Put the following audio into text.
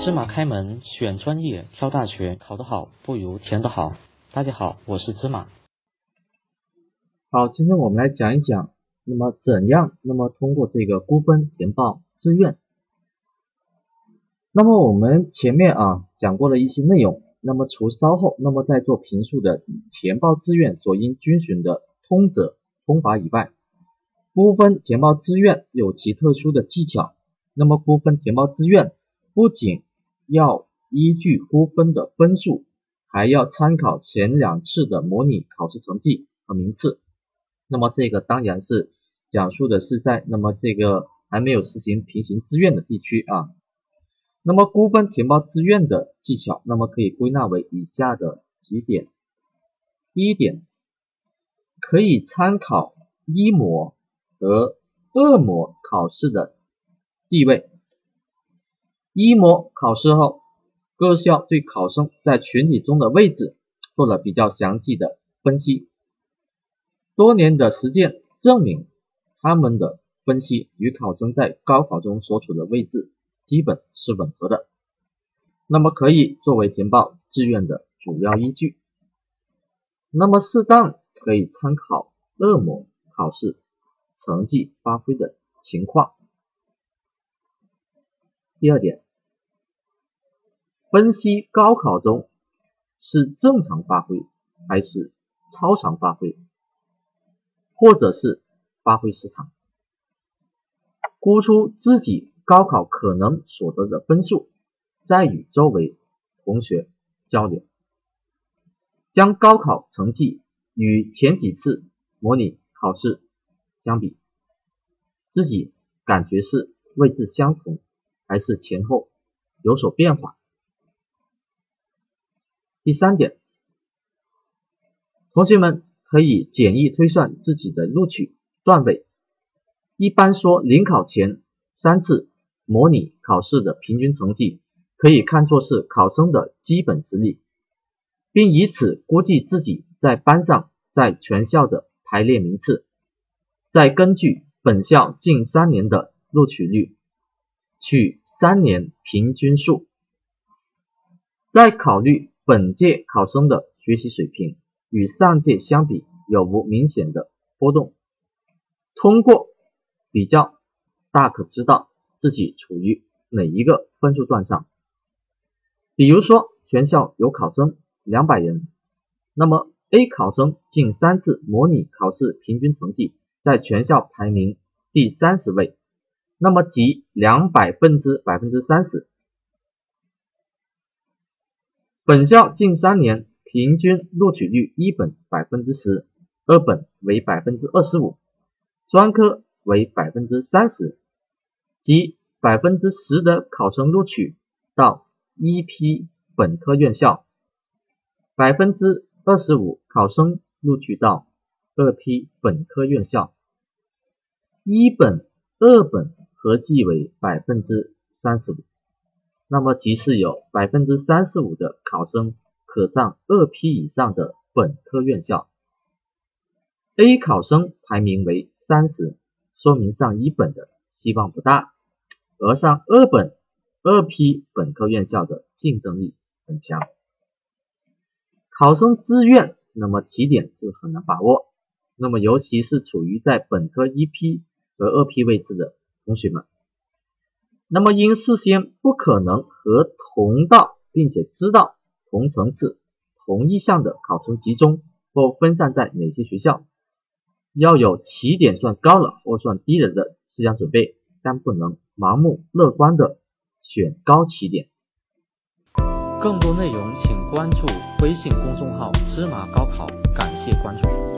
芝麻开门，选专业，挑大学，考得好不如填得好。大家好，我是芝麻。好，今天我们来讲一讲，那么怎样，那么通过这个估分填报志愿。那么我们前面啊讲过了一些内容，那么除稍后那么在做评述的填报志愿所应遵循的通则通法以外，估分填报志愿有其特殊的技巧。那么估分填报志愿不仅要依据估分的分数，还要参考前两次的模拟考试成绩和名次。那么这个当然是讲述的是在那么这个还没有实行平行志愿的地区啊。那么估分填报志愿的技巧，那么可以归纳为以下的几点。第一点，可以参考一模和二模考试的地位。一模考试后，各校对考生在群体中的位置做了比较详细的分析。多年的实践证明，他们的分析与考生在高考中所处的位置基本是吻合的，那么可以作为填报志愿的主要依据。那么适当可以参考二模考试成绩发挥的情况。第二点。分析高考中是正常发挥还是超常发挥，或者是发挥失常，估出自己高考可能所得的分数，再与周围同学交流，将高考成绩与前几次模拟考试相比，自己感觉是位置相同，还是前后有所变化。第三点，同学们可以简易推算自己的录取段位。一般说，临考前三次模拟考试的平均成绩，可以看作是考生的基本实力，并以此估计自己在班上、在全校的排列名次。再根据本校近三年的录取率，取三年平均数，再考虑。本届考生的学习水平与上届相比有无明显的波动？通过比较，大可知道自己处于哪一个分数段上。比如说，全校有考生两百人，那么 A 考生近三次模拟考试平均成绩在全校排名第三十位，那么即两百分之百分之三十。本校近三年平均录取率，一本百分之十，二本为百分之二十五，专科为百分之三十，即百分之十的考生录取到一批本科院校，百分之二十五考生录取到二批本科院校，一本、二本合计为百分之三十五。那么即是有百分之三十五的考生可上二批以上的本科院校，A 考生排名为三十，说明上一本的希望不大，而上二本、二批本科院校的竞争力很强。考生志愿，那么起点是很难把握，那么尤其是处于在本科一批和二批位置的同学们。那么，因事先不可能和同道，并且知道同层次、同一项的考生集中或分散在哪些学校，要有起点算高了或算低了的思想准备，但不能盲目乐观的选高起点。更多内容请关注微信公众号“芝麻高考”，感谢关注。